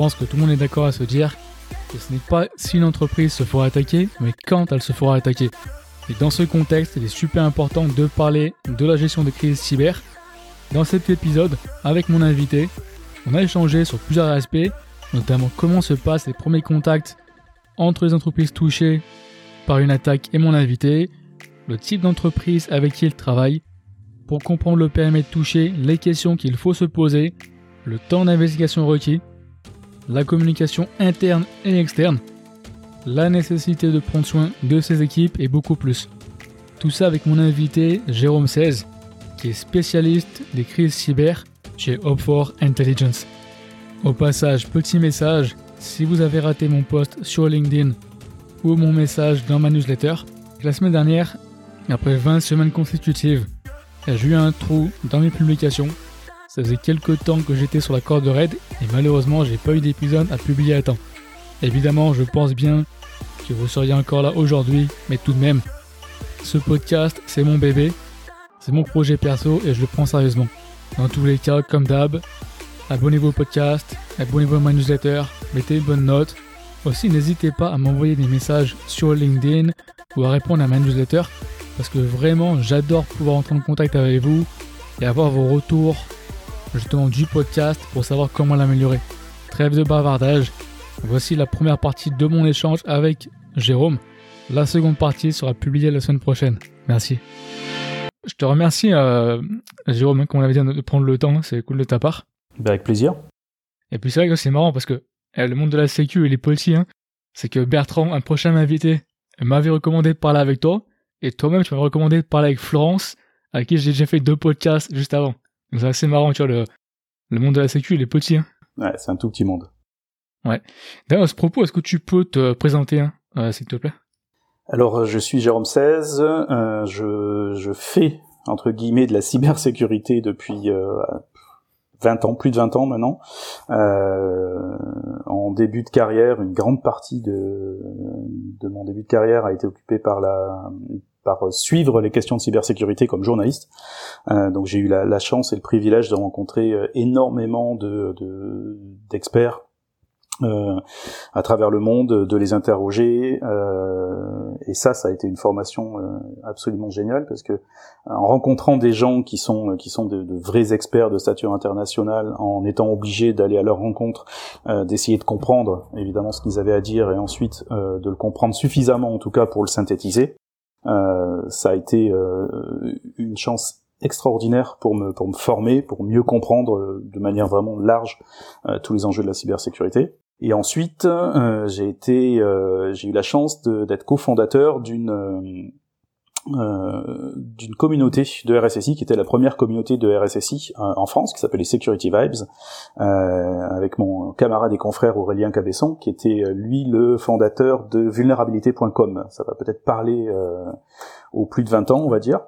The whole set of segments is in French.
pense que tout le monde est d'accord à se dire que ce n'est pas si une entreprise se fera attaquer, mais quand elle se fera attaquer. Et dans ce contexte, il est super important de parler de la gestion des crises cyber. Dans cet épisode, avec mon invité, on a échangé sur plusieurs aspects, notamment comment se passent les premiers contacts entre les entreprises touchées par une attaque et mon invité, le type d'entreprise avec qui il travaille, pour comprendre le périmètre touché, les questions qu'il faut se poser, le temps d'investigation requis, la communication interne et externe, la nécessité de prendre soin de ses équipes et beaucoup plus. Tout ça avec mon invité Jérôme 16, qui est spécialiste des crises cyber chez Hope4 Intelligence. Au passage, petit message, si vous avez raté mon post sur LinkedIn ou mon message dans ma newsletter, la semaine dernière, après 20 semaines consécutives, j'ai eu un trou dans mes publications ça faisait quelques temps que j'étais sur la corde raid et malheureusement j'ai pas eu d'épisode à publier à temps. Évidemment, je pense bien que vous seriez encore là aujourd'hui, mais tout de même, ce podcast, c'est mon bébé, c'est mon projet perso et je le prends sérieusement. Dans tous les cas, comme d'hab, abonnez-vous au podcast, abonnez-vous à ma newsletter, mettez une bonne note. Aussi, n'hésitez pas à m'envoyer des messages sur LinkedIn ou à répondre à ma newsletter parce que vraiment, j'adore pouvoir entrer en contact avec vous et avoir vos retours justement du podcast pour savoir comment l'améliorer. Trêve de bavardage. Voici la première partie de mon échange avec Jérôme. La seconde partie sera publiée la semaine prochaine. Merci. Je te remercie, euh, Jérôme, comme on avait dit, de prendre le temps. C'est cool de ta part. Ben, avec plaisir. Et puis c'est vrai que c'est marrant parce que eh, le monde de la sécu et les petits. Hein, c'est que Bertrand, un prochain invité, m'avait recommandé de parler avec toi. Et toi-même, tu m'avais recommandé de parler avec Florence, avec qui j'ai déjà fait deux podcasts juste avant. C'est assez marrant, tu vois, le, le monde de la sécu, il est petit. Hein. Ouais, c'est un tout petit monde. Ouais. D'ailleurs, à ce propos, est-ce que tu peux te présenter, hein, euh, s'il te plaît? Alors, euh, je suis Jérôme 16, euh, je, je fais, entre guillemets, de la cybersécurité depuis euh, 20 ans, plus de 20 ans maintenant. Euh, en début de carrière, une grande partie de, de mon début de carrière a été occupée par la par suivre les questions de cybersécurité comme journaliste. Euh, donc j'ai eu la, la, chance et le privilège de rencontrer euh, énormément de d'experts euh, à travers le monde, de les interroger. Euh, et ça, ça a été une formation euh, absolument géniale parce que en rencontrant des gens qui sont qui sont de, de vrais experts de stature internationale, en étant obligé d'aller à leur rencontre, d'essayer de comprendre évidemment ce qu'ils avaient à dire et ensuite de le comprendre suffisamment en tout cas pour le synthétiser. Euh, ça a été euh, une chance extraordinaire pour me pour me former, pour mieux comprendre euh, de manière vraiment large tous les enjeux de la cybersécurité. Et ensuite, j'ai été, j'ai eu la chance d'être cofondateur d'une euh, d'une communauté de RSSI qui était la première communauté de RSSI euh, en France qui s'appelait Security Vibes euh, avec mon camarade et confrère Aurélien Cabesson qui était euh, lui le fondateur de vulnérabilité.com ça va peut-être parler aux plus de 20 ans on va dire.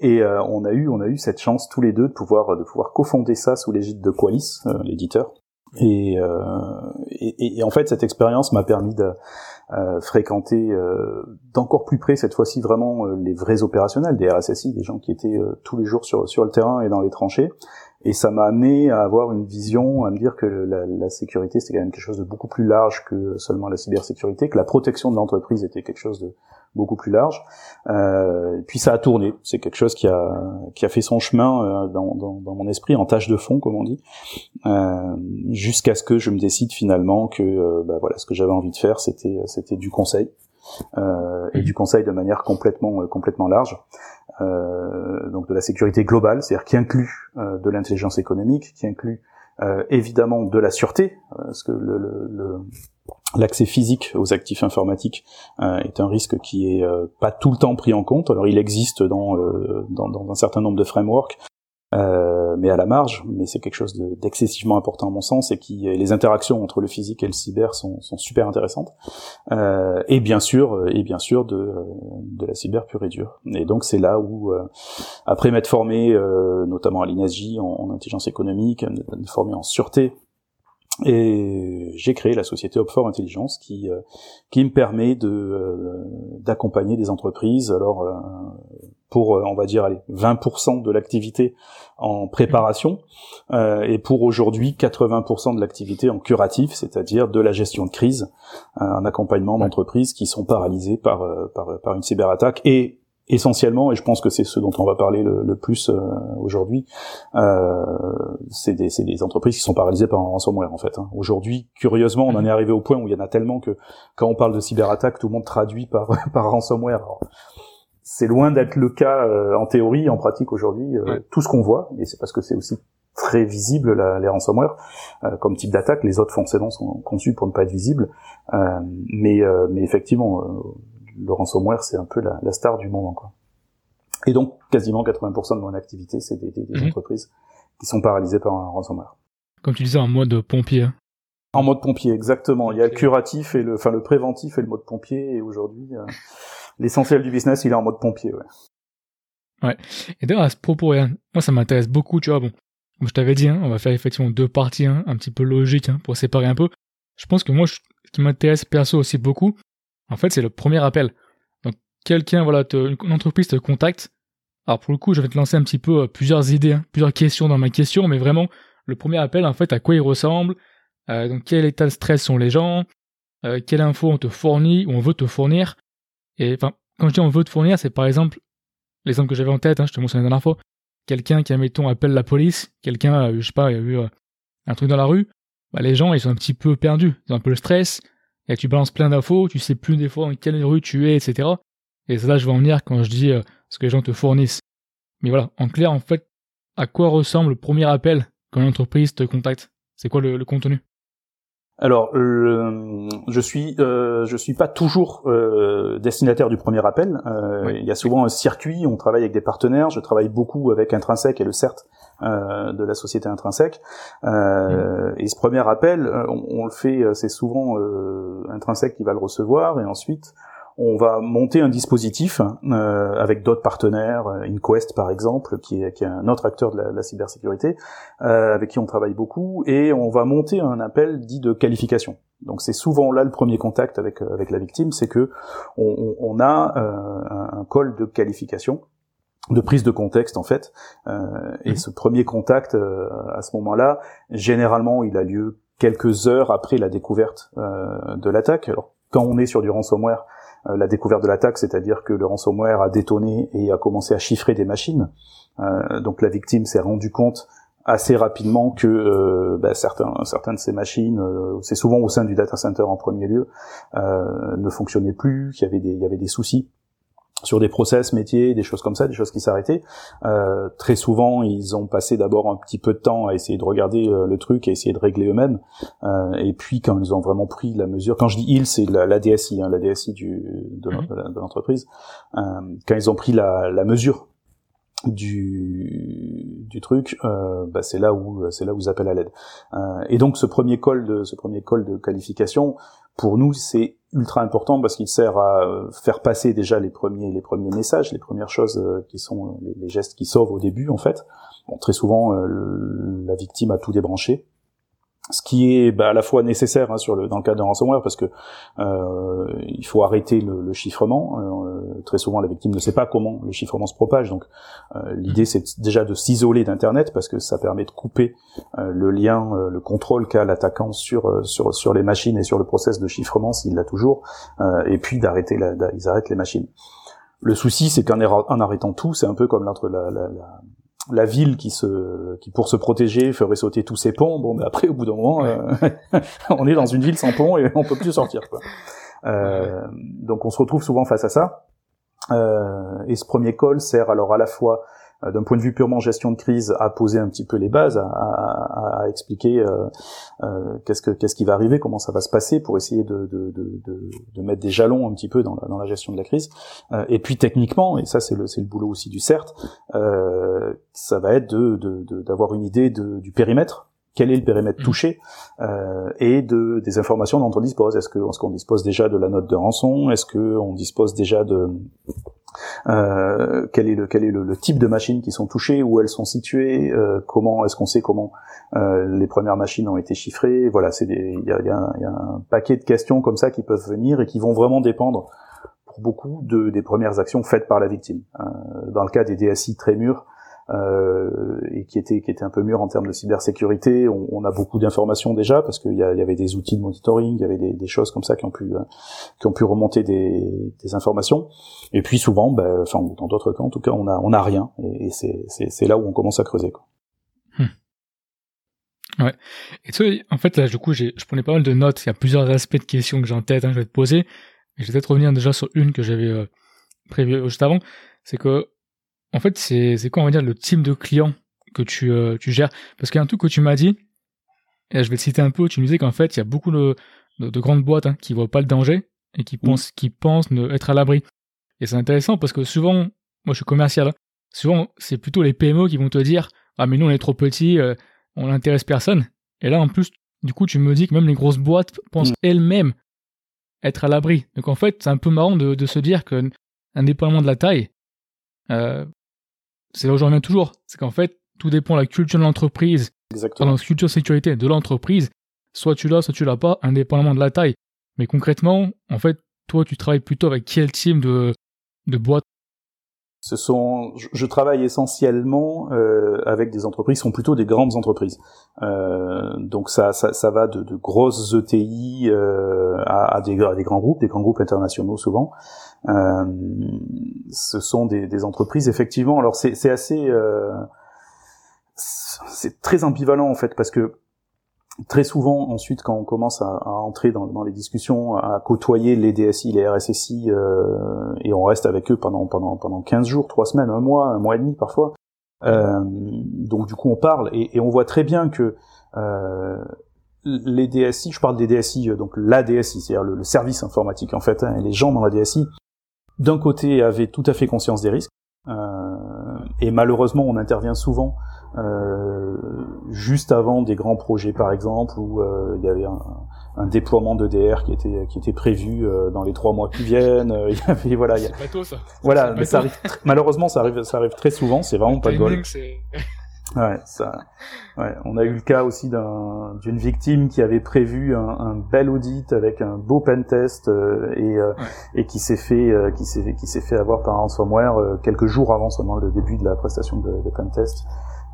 Et on a eu on a eu cette chance tous les deux de pouvoir de pouvoir cofonder ça sous l'égide de Qualis l'éditeur. Et, et, et, en fait cette expérience m'a permis de euh, fréquenter euh, d'encore plus près cette fois-ci vraiment euh, les vrais opérationnels des RSSI, des gens qui étaient tous les jours sur, sur le terrain et dans les tranchées. Et ça m'a amené à avoir une vision, à me dire que la, la sécurité c'était quand même quelque chose de beaucoup plus large que seulement la cybersécurité, que la protection de l'entreprise était quelque chose de beaucoup plus large. Euh, et puis ça a tourné, c'est quelque chose qui a qui a fait son chemin dans, dans, dans, mon esprit en tâche de fond, comme on dit, euh, jusqu'à ce que je me décide finalement que bah, voilà, ce que j'avais envie de faire, c'était c'était du conseil. Euh, et du conseil de manière complètement euh, complètement large. Euh, donc de la sécurité globale, c'est-à-dire qui inclut euh, de l'intelligence économique, qui inclut euh, évidemment de la sûreté, parce que le, le, l'accès physique aux actifs informatiques est un risque qui est pas tout le temps pris en compte. Alors il existe dans, dans un certain nombre de frameworks, euh, mais à la marge, mais c'est quelque chose d'excessivement important à mon sens, et qui les interactions entre le physique et le cyber sont, super intéressantes, euh, et bien sûr, et bien sûr de, la cyber pure et dure. Et donc c'est là où, euh, après m'être formé, euh, notamment à l'INSJ en, en, intelligence économique, me formé en sûreté, et j'ai créé la société Op4 Intelligence qui qui me permet de d'accompagner des entreprises alors pour, on va dire, allez, 20% de l'activité en préparation euh, et pour aujourd'hui 80% de l'activité en curatif, c'est-à-dire de la gestion de crise, un accompagnement d'entreprises qui sont paralysées par, par, par une cyberattaque et essentiellement, et je pense que c'est ce dont on va parler le, plus euh, aujourd'hui, euh, c'est des, des, entreprises qui sont paralysées par un ransomware en fait. Hein. Aujourd'hui, curieusement, on en est arrivé au point où il y en a tellement que quand on parle de cyberattaque, tout le monde traduit par, par ransomware. C'est loin d'être le cas euh, en théorie, en pratique aujourd'hui. Euh, tout ce qu'on voit, et c'est parce que c'est aussi très visible la, les ransomware comme type d'attaque. Les autres forcément sont conçus pour ne pas être visibles, mais, mais effectivement le ransomware, c'est un peu la, la, star du moment. Quoi. Et donc, quasiment 80% de mon activité, c'est des, des, mhm. entreprises qui sont paralysées par un ransomware. Comme tu disais, en mode pompier. Hein. En mode pompier, exactement. Il y a le curatif et le, enfin le préventif et le mode pompier. Et aujourd'hui, euh, l'essentiel du business, il est en mode pompier. Ouais. Ouais. Et d'ailleurs, à ce propos, moi, ça m'intéresse beaucoup. Tu vois, bon, comme je t'avais dit, hein, on va faire effectivement deux parties, hein, un petit peu logiques hein, pour séparer un peu. Je pense que moi, ce qui m'intéresse perso aussi beaucoup, en fait, c'est le premier appel. Donc, quelqu'un, voilà, une entreprise te contacte. Alors, pour le coup, je vais te lancer un petit peu euh, plusieurs idées, hein, plusieurs questions dans ma question, mais vraiment, le premier appel, en fait, à quoi il ressemble, euh, donc quel état de stress sont les gens, euh, quelle info on te fournit ou on veut te fournir. Et enfin, quand je dis on veut te fournir, c'est par exemple l'exemple que j'avais en tête, hein, je te mentionne la dernière fois, quelqu'un qui, admettons, appelle la police, quelqu'un, je sais pas, il a vu un truc dans la rue, bah, les gens, ils sont un petit peu perdus, ils ont un peu le stress, et tu balances plein d'infos, tu sais plus des fois dans quelle rue tu es, etc. Et c'est là je vais en venir quand je dis euh, ce que les gens te fournissent. Mais voilà, en clair, en fait, à quoi ressemble le premier appel quand une entreprise te contacte? C'est quoi le, contenu? Alors, je suis, euh, je suis pas toujours euh, destinataire du premier appel. Il y a souvent un circuit. On travaille avec des partenaires. Je travaille beaucoup avec Intrinsèque et le CERT euh, de la société intrinsèque. Euh. Et ce premier appel, euh, on, le fait, c'est souvent intrinsèque qui va le recevoir, et ensuite on va monter un dispositif avec d'autres partenaires, InQuest par exemple, qui est, qui est un autre acteur de la, cybersécurité, avec qui on travaille beaucoup, et on va monter un appel dit de qualification. Donc c'est souvent là le premier contact avec avec la victime, c'est que on, on a un, un call de qualification de prise de contexte en fait. Euh, et mhm. ce premier contact euh, à ce moment-là, généralement, il a lieu quelques heures après la découverte euh, de l'attaque. Alors quand on est sur du ransomware, euh, la découverte de l'attaque, c'est-à-dire que le ransomware a détonné et a commencé à chiffrer des machines. Euh, donc la victime s'est rendu compte assez rapidement que bah, certains, certaines de ces machines, c'est souvent au sein du data center en premier lieu, ne fonctionnaient plus, qu'il y avait des, il y avait des soucis sur des process métiers, des choses comme ça, des choses qui s'arrêtaient. Euh, très souvent, ils ont passé d'abord un petit peu de temps à essayer de regarder euh, le truc, à essayer de régler eux-mêmes. Euh, et puis, quand ils ont vraiment pris la mesure, quand je dis ils, c'est la, la, DSI, hein, la DSI du, de, mhm. l'entreprise, euh, quand ils ont pris la, la mesure du, du truc, euh, bah c'est là où c'est là où ils appellent à l'aide. Euh, et donc ce premier call de ce premier call de qualification, pour nous, c'est ultra important parce qu'il sert à euh, faire passer déjà les premiers les premiers messages, les premières choses euh, qui sont les, gestes qui sauvent au début en fait. Bon, très souvent, la victime a tout débranché ce qui est bah, à la fois nécessaire hein, sur le, dans le cas d'un ransomware parce que euh, il faut arrêter le, le chiffrement. Euh, très souvent, la victime ne sait pas comment le chiffrement se propage. Donc, euh, l'idée c'est déjà de s'isoler d'Internet parce que ça permet de couper euh, le lien, euh, le contrôle qu'a l'attaquant sur euh, sur sur les machines et sur le process de chiffrement s'il l'a toujours, et puis d'arrêter, ils arrêtent les machines. Le souci, c'est qu'en arrêtant tout, c'est un peu comme l'entre la, la, la la ville qui se qui pour se protéger ferait sauter tous ses ponts. Bon mais après au bout d'un moment euh, on est dans une ville sans pont et on peut plus sortir quoi. Euh, donc on se retrouve souvent face à ça. Euh, et ce premier call sert alors à la fois d'un point de vue purement gestion de crise, à poser un petit peu les bases, à, à, expliquer euh, euh, qu'est-ce que qu'est-ce qui va arriver, comment ça va se passer, pour essayer de, mettre des jalons un petit peu dans la, gestion de la crise. Euh, et puis techniquement, et ça c'est le boulot aussi du CERT, euh, ça va être d'avoir une idée du périmètre quel est le périmètre mmh. touché euh, et de des informations dont on dispose. Est-ce qu'on dispose déjà de la note de rançon? Est-ce que on dispose déjà de euh, quel est le quel est le, type de machines qui sont touchées, où elles sont situées, euh, comment est-ce qu'on sait comment euh, les premières machines ont été chiffrées? Voilà, c'est il y a, y, a, y a, un paquet de questions comme ça qui peuvent venir et qui vont vraiment dépendre pour beaucoup de, des premières actions faites par la victime. dans le cas des DSI très mûrs, euh, et qui était qui était un peu mûr en termes de cybersécurité. On, on a beaucoup d'informations déjà parce qu'il y, y, avait des outils de monitoring, il y avait des, des, choses comme ça qui ont pu qui ont pu remonter des, des informations. Et puis souvent, ben, enfin dans d'autres cas en tout cas, on a on a rien et, et c'est là où on commence à creuser. Quoi. Hmm. Ouais. Et tu en fait là, du coup, je prenais pas mal de notes. Il y a plusieurs aspects de questions que j'ai en tête, hein, je vais te poser. Et je vais peut-être revenir déjà sur une que j'avais euh, prévue juste avant. C'est que en fait, c'est quoi, on va dire, le type de client que tu, euh, tu gères? Parce qu'il y a un truc que tu m'as dit, et je vais te citer un peu, tu me disais qu'en fait, il y a beaucoup de, de, grandes boîtes hein, qui voient pas le danger et qui pensent, qui pensent être à l'abri. Et c'est intéressant parce que souvent, moi je suis commercial, hein, souvent c'est plutôt les PME qui vont te dire Ah, mais nous on est trop petits, euh, on n'intéresse personne. Et là en plus, du coup, tu me dis que même les grosses boîtes pensent elles-mêmes être à l'abri. Donc en fait, c'est un peu marrant de, de se dire que, indépendamment de la taille, euh, c'est là où j'en reviens toujours. C'est qu'en fait, tout dépend de la culture de l'entreprise, Exactement. la culture sécurité de l'entreprise. Soit tu l'as, soit tu l'as pas, indépendamment de la taille. Mais concrètement, en fait, toi, tu travailles plutôt avec quel type de, de boîte? Ce sont, je, travaille essentiellement euh, avec des entreprises, qui sont plutôt des grandes entreprises. Euh, donc ça, ça, ça, va de, de grosses ETI euh, à, à, des, à, des, grands groupes, des grands groupes internationaux souvent. Euh, ce sont des, des, entreprises effectivement. Alors c'est assez, euh, c'est très ambivalent en fait parce que très souvent ensuite quand on commence à, à entrer dans, dans, les discussions, à côtoyer les DSI, les RSSI, euh, et on reste avec eux pendant pendant pendant 15 jours, 3 semaines, un mois, un mois et demi parfois. Euh, donc du coup on parle et, et on voit très bien que euh, les DSI, je parle des DSI, donc la DSI, c'est-à-dire le, service informatique en fait, hein, et les gens dans la DSI, d'un côté avaient tout à fait conscience des risques, euh, et malheureusement on intervient souvent euh, juste avant des grands projets par exemple où euh, il y avait un, un déploiement d'EDR qui était qui était prévu euh, dans les trois mois qui viennent. il y avait voilà. Y a... Bateau, ça. Voilà, mais ça arrive. malheureusement, ça arrive ça arrive très souvent. C'est vraiment pas de bol. Ouais, ça. Ouais, on a eu le cas aussi d'une victime qui avait prévu un, un, bel audit avec un beau pen test euh, et, euh, et qui s'est fait qui s'est qui s'est fait avoir par un ransomware quelques jours avant seulement le début de la prestation de, de pen test.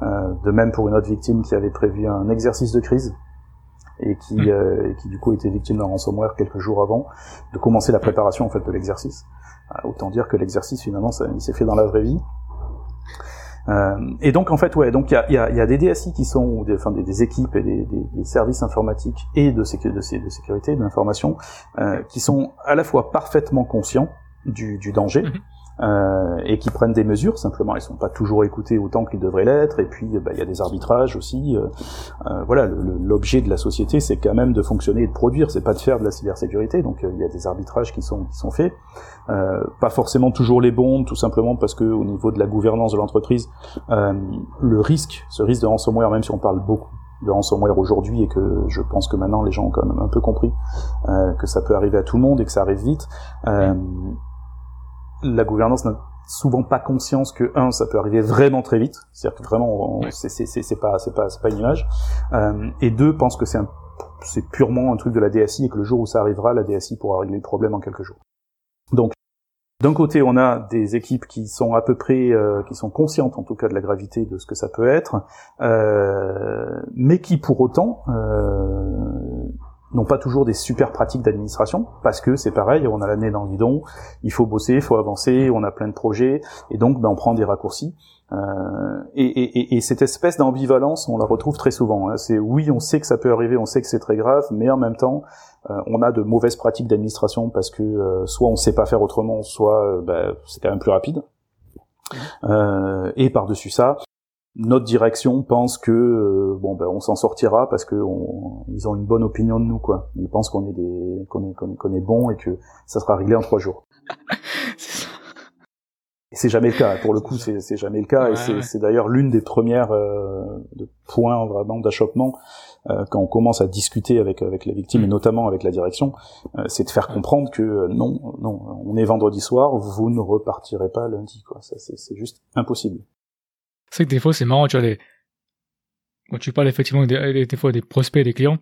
Euh, de même pour une autre victime qui avait prévu un exercice de crise et qui, hmm. euh, qui du coup était victime d'un ransomware quelques jours avant de commencer la préparation en fait de l'exercice. Euh, autant dire que l'exercice finalement ça, il s'est fait dans la vraie vie. Euh, et donc en fait ouais donc il y a, y, a, y a, des DSI qui sont des, enfin, des, des équipes et des, des, services informatiques et de, sécu de, sécurité de l'information euh, qui sont à la fois parfaitement conscients du, du danger, hmm euh, et qui prennent des mesures. Simplement, ils sont pas toujours écoutés autant qu'ils devraient l'être. Et puis, bah, il y a des arbitrages aussi. Euh, euh voilà, l'objet de la société, c'est quand même de fonctionner et de produire. C'est pas de faire de la cybersécurité. Donc, euh, il y a des arbitrages qui sont qui sont faits. Euh, pas forcément toujours les bons, tout simplement parce que au niveau de la gouvernance de l'entreprise, le risque, ce risque de ransomware, même si on parle beaucoup de ransomware aujourd'hui et que je pense que maintenant les gens ont quand même un peu compris que ça peut arriver à tout le monde et que ça arrive vite. Euh, la gouvernance n'a souvent pas conscience que un ça peut arriver vraiment très vite. C'est-à-dire que vraiment c'est c'est pas c'est pas c'est pas une image. Euh, et deux pense que c'est c'est purement un truc de la DSI et que le jour où ça arrivera la DSI pourra régler le problème en quelques jours. Donc d'un côté, on a des équipes qui sont à peu près, euh, qui sont conscientes en tout cas de la gravité de ce que ça peut être, euh, mais qui pour autant euh, n'ont pas toujours des super pratiques d'administration parce que c'est pareil, on a l'année dans le guidon, il faut bosser, il faut avancer, on a plein de projets et donc ben, on prend des raccourcis. Euh, et, et, et, cette espèce d'ambivalence, on la retrouve très souvent. Hein. C'est oui, on sait que ça peut arriver, on sait que c'est très grave, mais en même temps, euh, on a de mauvaises pratiques d'administration parce que euh, soit on sait pas faire autrement, soit euh, ben, c'est quand même plus rapide. Euh, et par-dessus ça, notre direction pense que euh, bon ben on s'en sortira parce que ils ont une bonne opinion de nous quoi. Ils pensent qu'on est des qu'on est qu'on est, bon et que ça sera réglé en trois jours. et c'est jamais le cas. Pour le coup, c'est jamais le cas. et c'est d'ailleurs l'une des premières euh, de points vraiment d'achoppement euh, quand on commence à discuter avec avec les victimes et mm. notamment avec la direction, c'est de faire comprendre que non non on est vendredi soir, vous ne repartirez pas lundi quoi. Ça c'est juste impossible. C'est que des fois, c'est marrant, tu vois, les... quand tu parles effectivement des, des fois des prospects, des clients,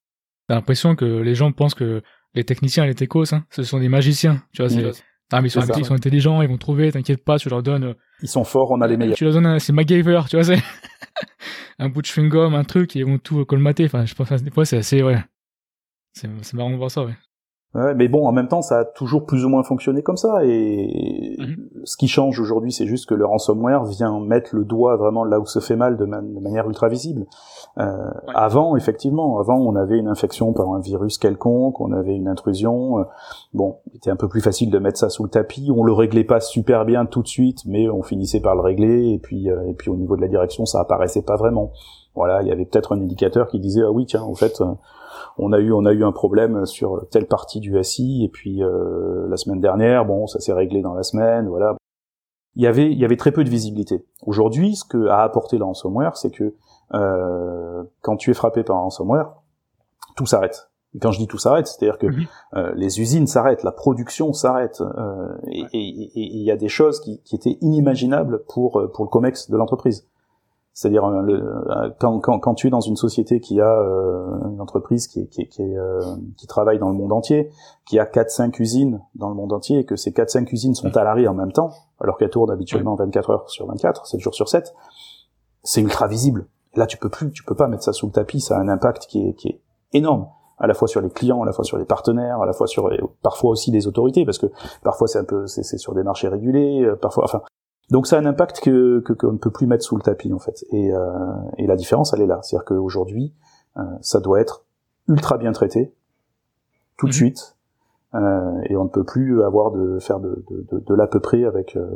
t'as l'impression que les gens pensent que les techniciens et les techos, hein, ce sont des magiciens, tu vois, Ah mais ils sont, ils sont intelligents, ils vont trouver, t'inquiète pas, tu leur donnes. Ils sont forts, on a les meilleurs. Tu leur donnes, c'est MacGyver, tu vois, c'est un bout de chewing gum, un truc, et ils vont tout colmater. Enfin, je pense, des fois, c'est assez, ouais. C'est marrant de voir ça, ouais. Ouais, mais bon, en même temps, ça a toujours plus ou moins fonctionné comme ça. Et mhm. ce qui change aujourd'hui, c'est juste que le ransomware vient mettre le doigt vraiment là où se fait mal de, manière ultra visible. Euh, Avant, effectivement, avant, on avait une infection par un virus quelconque, on avait une intrusion. Euh, bon, c'était un peu plus facile de mettre ça sous le tapis. On le réglait pas super bien tout de suite, mais on finissait par le régler. Et puis, euh, et puis au niveau de la direction, ça apparaissait pas vraiment. Voilà, il y avait peut-être un indicateur qui disait ah oui tiens, en fait euh, on a eu on a eu un problème sur telle partie du SI et puis euh, la semaine dernière bon ça s'est réglé dans la semaine voilà il y avait il y avait très peu de visibilité aujourd'hui ce que a apporté le ransomware c'est que euh, quand tu es frappé par un ransomware tout s'arrête et quand je dis tout s'arrête, c'est-à-dire que mhm. euh, les usines s'arrêtent, la production s'arrête, et il y a des choses qui, qui étaient inimaginables pour pour le comex de l'entreprise. C'est-à-dire euh, euh, quand, quand, quand, tu es dans une société qui a euh, une entreprise qui, qui, qui, qui, travaille dans le monde entier, qui a 4-5 usines dans le monde entier, et que ces 4-5 usines sont à l'arrêt en même temps, alors qu'elles tournent habituellement 24 heures sur 24, 7 jours sur 7, c'est ultra visible. Là, tu peux plus, tu peux pas mettre ça sous le tapis, ça a un impact qui est, qui est énorme à la fois sur les clients, à la fois sur les partenaires, à la fois sur parfois aussi les autorités, parce que parfois c'est un peu c'est sur des marchés régulés, parfois enfin donc ça a un impact que qu'on ne peut plus mettre sous le tapis en fait. Et, euh, et la différence, elle est là. C'est-à-dire qu'aujourd'hui, euh, ça doit être ultra bien traité tout de mhm. suite. Euh, et on ne peut plus avoir de faire de, de, de, l'à peu près avec, euh,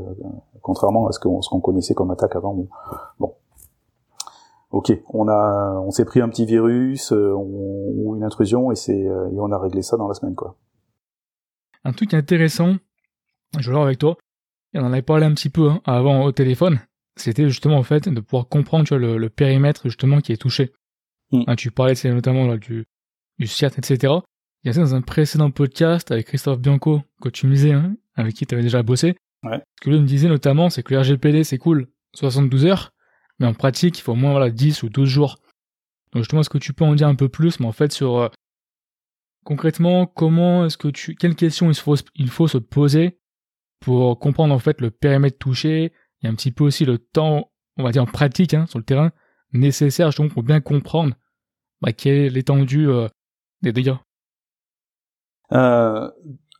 contrairement à ce qu'on qu'on connaissait comme attaque avant. Bon, ok, on a, on s'est pris un petit virus euh, ou une intrusion et c'est et on a réglé ça dans la semaine quoi. Un truc intéressant, je vais voir avec toi, et on en avait parlé un petit peu hein, avant au téléphone, c'était justement en fait de pouvoir comprendre tu vois, le, périmètre justement qui est touché. Mm. Hein, tu parlais notamment là, du, du CIAT, etc. Il y a ça dans un précédent podcast avec Christophe Bianco, que tu me disais, hein, avec qui tu avais déjà bossé. Ouais. Ce que lui me disait notamment, c'est que le RGPD c'est cool, 72 heures, mais en pratique, il faut au moins voilà, 10 ou 12 jours. Donc justement, est-ce que tu peux en dire un peu plus, mais en fait sur euh, concrètement, comment est-ce que tu, quelles questions il faut, il faut se poser pour comprendre en fait le périmètre touché et un petit peu aussi le temps, on va dire en pratique hein, sur le terrain, nécessaire justement pour bien comprendre bah, quelle est l'étendue euh, des dégâts. Euh,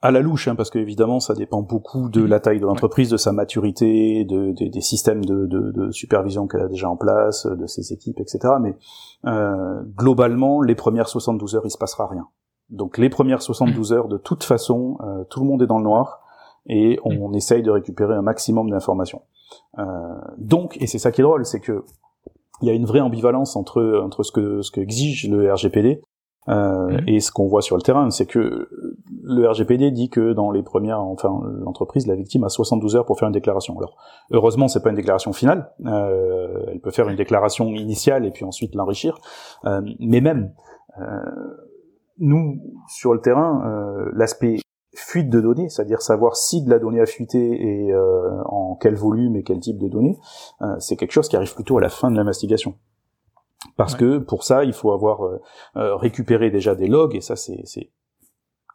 à la louche, hein, parce qu'évidemment ça dépend beaucoup de la taille de l'entreprise, de sa maturité, de, des systèmes de, supervision qu'elle a déjà en place, de ses équipes, etc. Mais euh, globalement, les premières 72 heures, il se passera rien. Donc les premières 72 mmh. heures, de toute façon, euh, tout le monde est dans le noir et on, mm. essaye de récupérer un maximum d'informations. Euh, donc, et c'est ça qui est drôle, c'est que il y a une vraie ambivalence entre entre ce que ce que exige le RGPD euh, mm. et ce qu'on voit sur le terrain, c'est que le RGPD dit que dans les premières, enfin l'entreprise, la victime a 72 heures pour faire une déclaration. Alors heureusement, c'est pas une déclaration finale. Euh, elle peut faire une déclaration initiale et puis ensuite l'enrichir. Euh, mais même euh, nous sur le terrain, euh, l'aspect fuite de données, c'est-à-dire savoir si de la donnée a fuité et euh, en quel volume et quel type de données, euh, c'est quelque chose qui arrive plutôt à la fin de l'investigation. Parce que pour ça, il faut avoir euh, récupéré déjà des logs, et ça c'est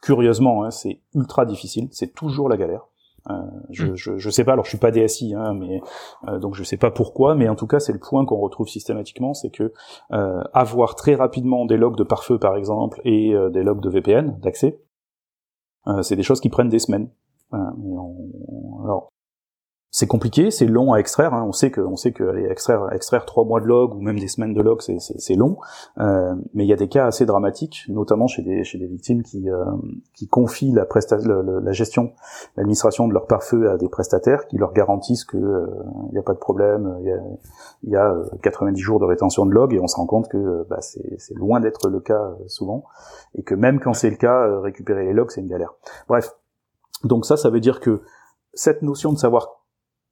curieusement, hein, c'est ultra difficile, c'est toujours la galère. je, mm. je, je sais pas, alors je suis pas DSI, hein, mais donc je sais pas pourquoi, mais en tout cas c'est le point qu'on retrouve systématiquement, c'est que avoir très rapidement des logs de pare-feu par exemple et des logs de VPN d'accès, euh, c'est des choses qui prennent des semaines. alors, c'est compliqué, c'est long à extraire. Hein. On sait que, on sait que aller extraire, extraire trois mois de log ou même des semaines de log, c'est long. Euh, mais il y a des cas assez dramatiques, notamment chez des chez des victimes qui euh, qui confient la la gestion, l'administration de leur pare-feu à des prestataires qui leur garantissent que euh, il n'y a pas de problème, il y a, y a 90 jours de rétention de log et on se rend compte que bah, c'est loin d'être le cas souvent et que même quand c'est le cas, récupérer les logs c'est une galère. Bref, donc ça, ça veut dire que cette notion de savoir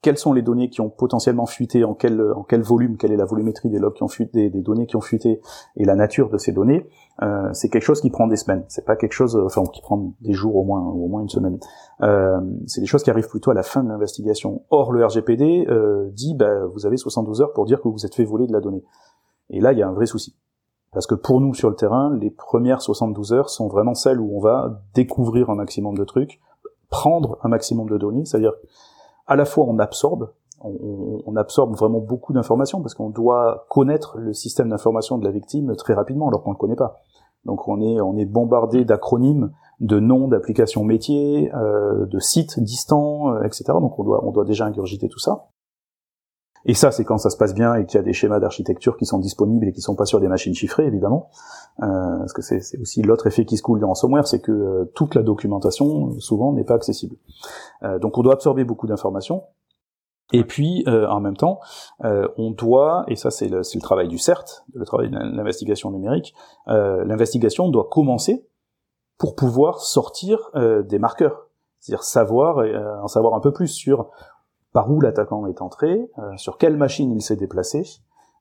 quelles sont les données qui ont potentiellement fuité, en quel, en quel volume, quelle est la volumétrie des qui ont fuité, des, données qui ont fuité, et la nature de ces données, euh, c'est quelque chose qui prend des semaines. C'est pas quelque chose, enfin, qui prend des jours au moins, au moins une semaine. Euh, c'est des choses qui arrivent plutôt à la fin de l'investigation. Or, le RGPD euh, dit, bah, vous avez 72 heures pour dire que vous êtes fait voler de la donnée. Et là, il y a un vrai souci. Parce que pour nous, sur le terrain, les premières 72 heures sont vraiment celles où on va découvrir un maximum de trucs, prendre un maximum de données, c'est-à-dire à la fois on absorbe, on, absorbe vraiment beaucoup d'informations parce qu'on doit connaître le système d'information de la victime très rapidement alors qu'on ne le connaît pas. Donc on est on est bombardé d'acronymes, de noms d'applications métiers, euh, de sites distants, euh, etc. Donc on doit on doit déjà ingurgiter tout ça. Et ça, c'est quand ça se passe bien et qu'il y a des schémas d'architecture qui sont disponibles et qui sont pas sur des machines chiffrées, évidemment. Euh, parce que c'est aussi l'autre effet qui se coule dans ransomware, c'est que euh, toute la documentation, souvent, n'est pas accessible. Euh, donc on doit absorber beaucoup d'informations. Et puis, euh, en même temps, on doit, et ça c'est le, le, travail du CERT, le travail de l'investigation numérique, l'investigation doit commencer pour pouvoir sortir des marqueurs, c'est-à-dire savoir, en savoir un peu plus sur par où l'attaquant est entré, euh, sur quelle machine il s'est déplacé,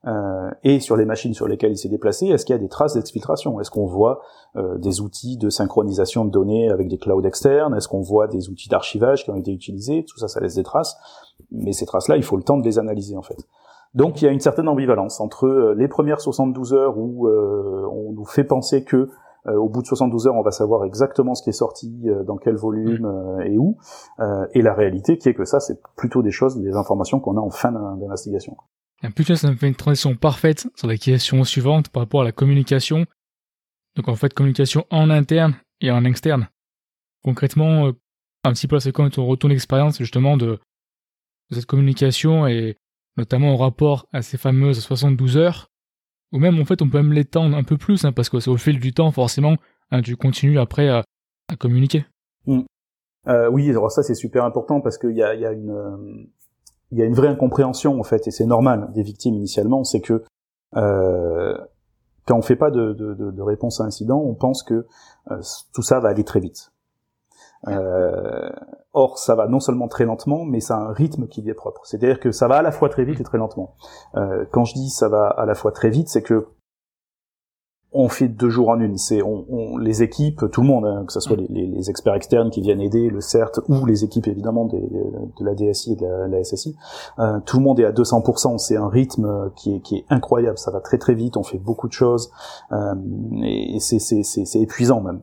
euh, et sur les machines sur lesquelles il s'est déplacé, est-ce qu'il y a des traces d'exfiltration? Est-ce qu'on voit euh, des outils de synchronisation de données avec des clouds externes? Est-ce qu'on voit des outils d'archivage qui ont été utilisés? Tout ça, ça laisse des traces, mais ces traces-là, il faut le temps de les analyser en fait. Donc il y a une certaine ambivalence entre les premières 72 heures où on nous fait penser que au bout de 72 heures, on va savoir exactement ce qui est sorti, euh, dans quel volume euh, et où. et la réalité qui est que ça, c'est plutôt des choses, des informations qu'on a en fin d'investigation. Plus ça me fait une transition parfaite sur la question suivante par rapport à la communication. Donc en fait, communication en interne et en externe. Concrètement, un petit peu c'est quand ton retour d'expérience justement de, de, cette communication et notamment en rapport à ces fameuses 72 heures. Ou même, en fait, on peut même l'étendre un peu plus, hein, parce que c'est au fil du temps, forcément, hein, tu continues après à, communiquer. Mm. Euh, oui, alors ça c'est super important parce qu'il y a, y, a une, euh, y a une vraie incompréhension en fait, et c'est normal des victimes initialement, c'est que euh, quand on fait pas de, de, de, réponse à incident, on pense que euh, tout ça va aller très vite. Euh, or, ça va non seulement très lentement, mais ça a un rythme qui lui est propre. C'est-à-dire que ça va à la fois très vite et très lentement. Euh, quand je dis ça va à la fois très vite, c'est que on fait deux jours en une. C'est on, on, les équipes, tout le monde, hein, que ce soit les, les, experts externes qui viennent aider, le CERT ou les équipes évidemment de, la DSI et de la, la SSI. Euh, tout le monde est à 200%. C'est un rythme qui est, qui est incroyable. Ça va très très vite. On fait beaucoup de choses euh, et c'est épuisant même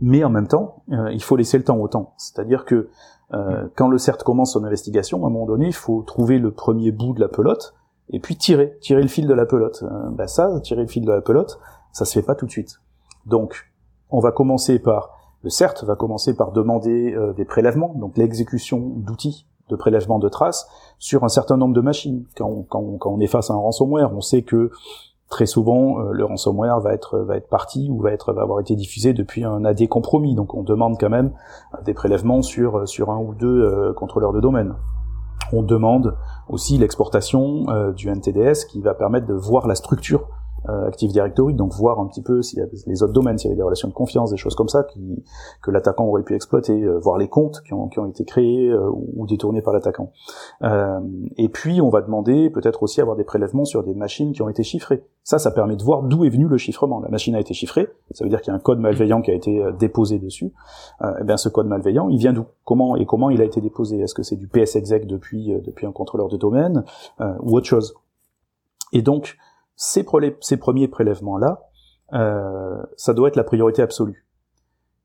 mais en même temps, euh, il faut laisser le temps au temps. C'est-à-dire que euh, quand le CERT commence son investigation, à un moment donné, il faut trouver le premier bout de la pelote et puis tirer, tirer le fil de la pelote. Euh, ben ça, tirer le fil de la pelote, ça se fait pas tout de suite. Donc, on va commencer par le CERT va commencer par demander des prélèvements, donc l'exécution d'outils de prélèvement de traces sur un certain nombre de machines. Quand quand, quand on est face à un ransomware, on sait que très souvent euh, le ransomware va être va parti ou va être avoir été diffusé depuis un AD compromis. Donc on demande quand même des prélèvements sur sur un ou deux euh, contrôleurs de domaine. On demande aussi l'exportation euh, du NTDS qui va permettre de voir la structure euh, Active Directory, donc voir un petit peu s'il y a les autres domaines, s'il y avait des relations de confiance, des choses comme ça qui, que l'attaquant aurait pu exploiter, euh, voir les comptes qui ont, qui ont été créés euh, ou détournés par l'attaquant. et puis on va demander peut-être aussi avoir des prélèvements sur des machines qui ont été chiffrées. Ça, ça permet de voir d'où est venu le chiffrement. La machine a été chiffrée, ça veut dire qu'il y a un code malveillant qui a été déposé dessus. et eh bien ce code malveillant, il vient d'où? Comment et comment il a été déposé? Est-ce que c'est du PSExec depuis depuis un contrôleur de domaine ou autre chose? Et donc ces, premiers prélèvements-là, euh, ça doit être la priorité absolue.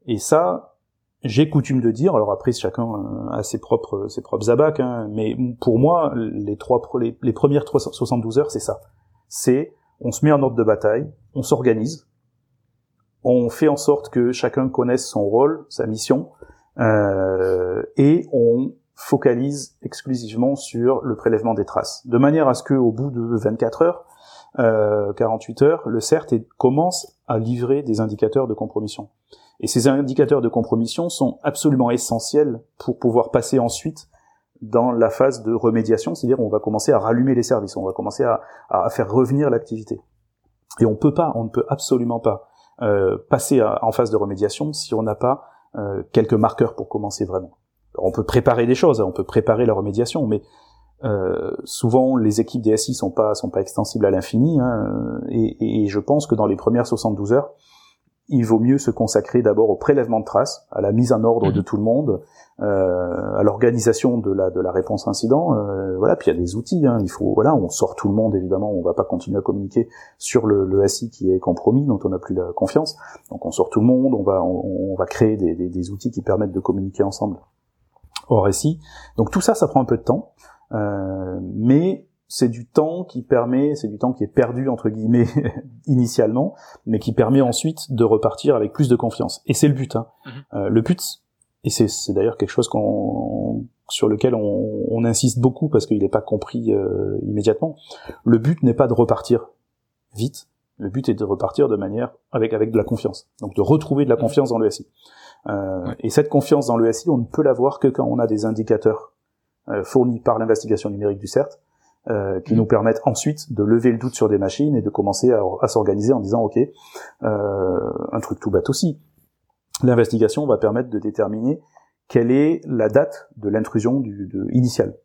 Et ça, j'ai coutume de dire, alors après chacun euh, a ses propres ses propres abacs, hein, mais pour moi, les trois les, premières 372 heures, c'est ça. C'est on se met en ordre de bataille, on s'organise, on fait en sorte que chacun connaisse son rôle, sa mission, euh, et on focalise exclusivement sur le prélèvement des traces, de manière à ce que au bout de 24 heures, 48 euh, heures, le CERT commence à livrer des indicateurs de compromission. Et ces indicateurs de compromission sont absolument essentiels pour pouvoir passer ensuite dans la phase de remédiation, c'est-à-dire on va commencer à rallumer les services, on va commencer à, à faire revenir l'activité. Et on peut pas, on ne peut absolument pas euh, passer en phase de remédiation si on n'a pas euh, quelques marqueurs pour commencer vraiment. on peut préparer des choses, on peut préparer la remédiation, mais euh, souvent, les équipes DSI sont pas sont pas extensibles à l'infini, hein, et, et, je pense que dans les premières 72 heures, il vaut mieux se consacrer d'abord au prélèvement de traces, à la mise en ordre mhm. de tout le monde, euh, à l'organisation de la de la réponse incident. Euh, voilà, puis il y a des outils. Hein, il faut voilà, on sort tout le monde évidemment. On va pas continuer à communiquer sur le, le SI qui est compromis, dont on n'a plus la confiance. Donc on sort tout le monde. On va on, va créer des, des, des, outils qui permettent de communiquer ensemble hors SI. Donc tout ça, ça prend un peu de temps, euh, mais c'est du temps qui permet, c'est du temps qui est perdu entre guillemets initialement, mais qui permet ensuite de repartir avec plus de confiance. Et c'est le but. Hein. Mhm. Euh, le but, et c'est, d'ailleurs quelque chose qu'on, sur lequel on, on, insiste beaucoup parce qu'il n'est pas compris euh, immédiatement. Le but n'est pas de repartir vite. Le but est de repartir de manière avec avec de la confiance. Donc de retrouver de la mhm. confiance dans le SI. Euh, Et cette confiance dans le SI, on ne peut l'avoir que quand on a des indicateurs fournis par l'investigation numérique du CERT euh, qui nous permettent ensuite de lever le doute sur des machines et de commencer à, s'organiser en disant ok, euh, un truc tout bête aussi. L'investigation va permettre de déterminer quelle est la date de l'intrusion initiale.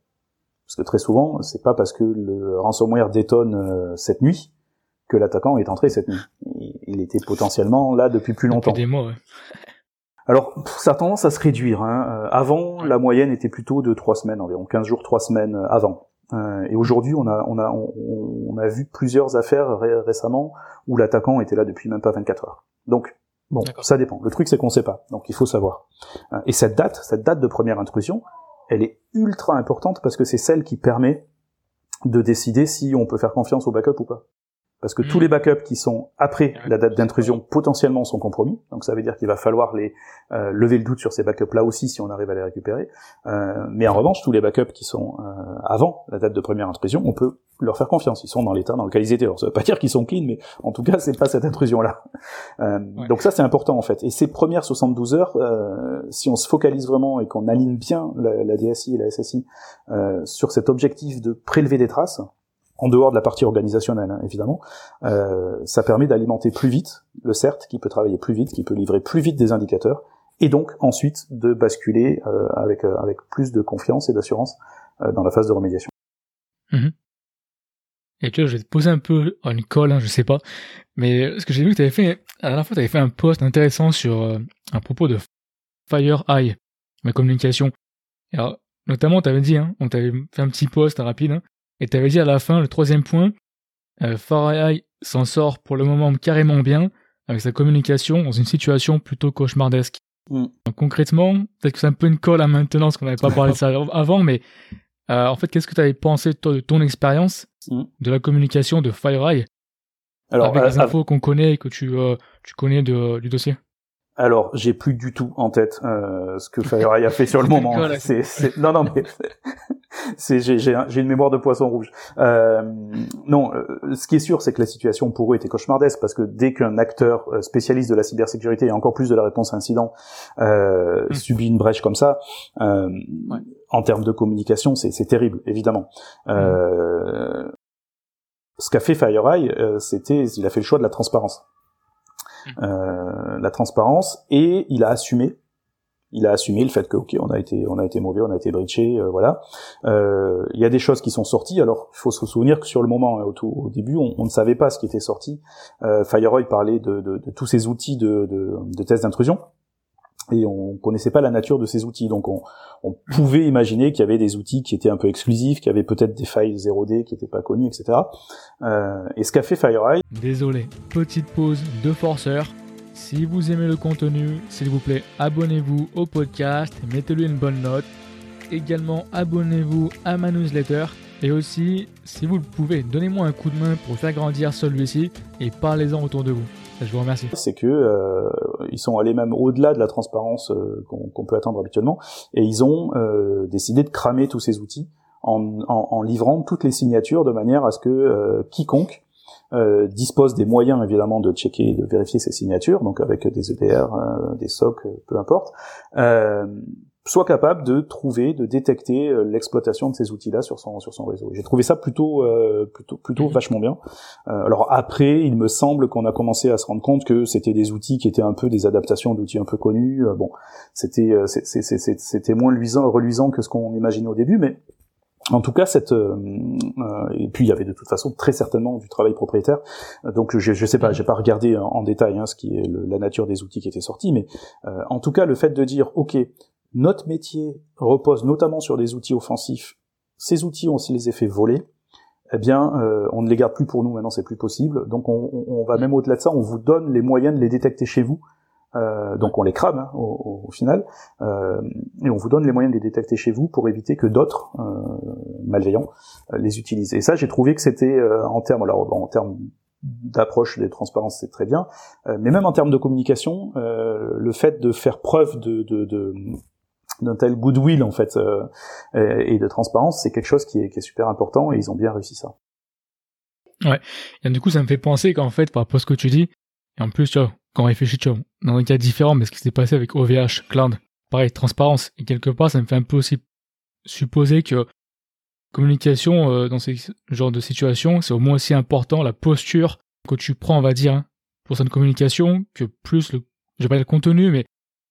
Parce que très souvent, c'est pas parce que le ransomware détonne euh, cette nuit que l'attaquant est entré cette nuit. Il était potentiellement là depuis plus longtemps. Des mois, ouais. Alors, ça a tendance à se réduire. Hein. Avant, la moyenne était plutôt de trois semaines, environ 15 jours, trois semaines avant. Euh, et aujourd'hui, on a, on, a, on, a vu plusieurs affaires récemment où l'attaquant était là depuis même pas 24 heures. Donc, bon, ça dépend. Le truc, c'est qu'on sait pas. Donc, il faut savoir. Euh, et cette date, cette date de première intrusion, elle est ultra importante parce que c'est celle qui permet de décider si on peut faire confiance au backup ou pas parce que tous hmm. les backups qui sont après la date d'intrusion potentiellement sont compromis. Donc ça veut dire qu'il va falloir les euh, lever le doute sur ces backups là aussi si on arrive à les récupérer. Euh, mais en revanche, tous les backups qui sont euh, avant la date de première intrusion, on peut leur faire confiance. Ils sont dans l'état dans lequel ils étaient. Alors ça veut pas dire qu'ils sont clean, mais en tout cas c'est pas cette intrusion là. Donc ça c'est important en fait. Et ces premières 72 heures, si on se focalise vraiment et qu'on aligne bien la, la, DSI et la SSI sur cet objectif de prélever des traces, en dehors de la partie organisationnelle hein, évidemment, euh, ça permet d'alimenter plus vite le CERT qui peut travailler plus vite, qui peut livrer plus vite des indicateurs, et donc ensuite de basculer euh, avec euh, avec plus de confiance et d'assurance euh, dans la phase de remédiation. Mhm. Et tu vois, je vais te poser un peu une colle, hein, je sais pas, mais ce que j'ai vu que tu avais fait, la fois tu avais fait un post intéressant sur un propos de FireEye, ma communication. Alors, notamment, tu avais dit, hein, on t'avait fait un petit post rapide, hein, et tu avais dit à la fin, le troisième point, euh, Faraday s'en sort pour le moment carrément bien avec sa communication dans une situation plutôt cauchemardesque. Mm. concrètement, peut-être que c'est un peu une colle à maintenant, parce qu'on n'avait pas parlé de ça avant, mais euh, en fait, qu'est-ce que tu avais pensé de ton expérience mm. de la communication de FireEye Alors, avec les infos qu'on connaît et que tu, euh, tu connais de, du dossier? Alors, j'ai plus du tout en tête euh, ce que FireEye a fait sur le moment. non, non, mais c'est, j'ai, j'ai, une mémoire de poisson rouge. Euh, non, euh, ce qui est sûr, c'est que la situation pour eux était cauchemardesque parce que dès qu'un acteur euh, spécialiste de la cybersécurité et encore plus de la réponse à incident euh, hmm. subit une brèche comme ça, euh, en termes de communication, c'est, terrible, évidemment. Euh, ce qu'a fait FireEye, c'était, il a fait le choix de la transparence. Euh, la transparence. Et il a assumé. Il a assumé le fait que ok on a été on a été mauvais on a été breaché euh, voilà. Euh, il y a des choses qui sont sorties. Alors il faut se souvenir que sur le moment hein, au, au, début on, ne savait pas ce qui était sorti. Euh, parlait de, de, de, tous ces outils de, de, de tests d'intrusion et on connaissait pas la nature de ces outils. Donc on, pouvait imaginer qu'il y avait des outils qui étaient un peu exclusifs, qui avaient peut-être des failles 0D qui n'étaient pas connues, etc. Euh, et ce qu'a fait FireEye... Désolé, petite pause de forceur. Si vous aimez le contenu, s'il vous plaît, abonnez-vous au podcast, mettez-lui une bonne note. Également, abonnez-vous à ma newsletter. Et aussi, si vous le pouvez, donnez-moi un coup de main pour faire grandir celui-ci et parlez-en autour de vous. Je vous remercie. C'est que euh, ils sont allés même au-delà de la transparence euh, qu'on peut attendre habituellement, et ils ont euh, décidé de cramer tous ces outils en, en, en, livrant toutes les signatures de manière à ce que euh, quiconque dispose des moyens évidemment de checker et de vérifier ces signatures, donc avec des EDR, des SOC, peu importe, soit capable de trouver, de détecter euh, l'exploitation de ces outils-là sur son sur son réseau. J'ai trouvé ça plutôt euh, plutôt plutôt mhm. vachement bien. Euh, alors après, il me semble qu'on a commencé à se rendre compte que c'était des outils qui étaient un peu des adaptations d'outils un peu connus. bon, c'était c'était moins reluisant, reluisant que ce qu'on imaginait au début, mais En tout cas, cette euh, euh, et puis il y avait de toute façon très certainement du travail propriétaire. Donc je, je sais pas, j'ai pas regardé en, détail hein, ce qui est la nature des outils qui étaient sortis, mais euh, en tout cas le fait de dire ok, notre métier repose notamment sur des outils offensifs. Ces outils, on se les a fait voler. Eh bien, on ne les garde plus pour nous maintenant, c'est plus possible. Donc on, va même au-delà de ça, on vous donne les moyens de les détecter chez vous euh, donc on les crame hein, au, final, euh, et on vous donne les moyens de les détecter chez vous pour éviter que d'autres euh, malveillants les utilisent. Et ça, j'ai trouvé que c'était en termes, alors en termes d'approche des transparences, c'est très bien, mais même en termes de communication, le fait de faire preuve de, d'un tel goodwill en fait et de transparence, c'est quelque chose qui est, super important et ils ont bien réussi ça. Ouais. Et du coup, ça me fait penser qu'en fait, par rapport à ce que tu dis, et en plus, tu vois, quand on réfléchit, tu vois, dans un cas différent, mais ce qui s'est passé avec OVH, Cloud, pareil, transparence. Et quelque part, ça me fait un peu aussi supposer que communication euh, dans ce genre de situation, c'est au moins aussi important la posture que tu prends, on va dire, hein, pour cette communication, que plus le, je vais pas le contenu, mais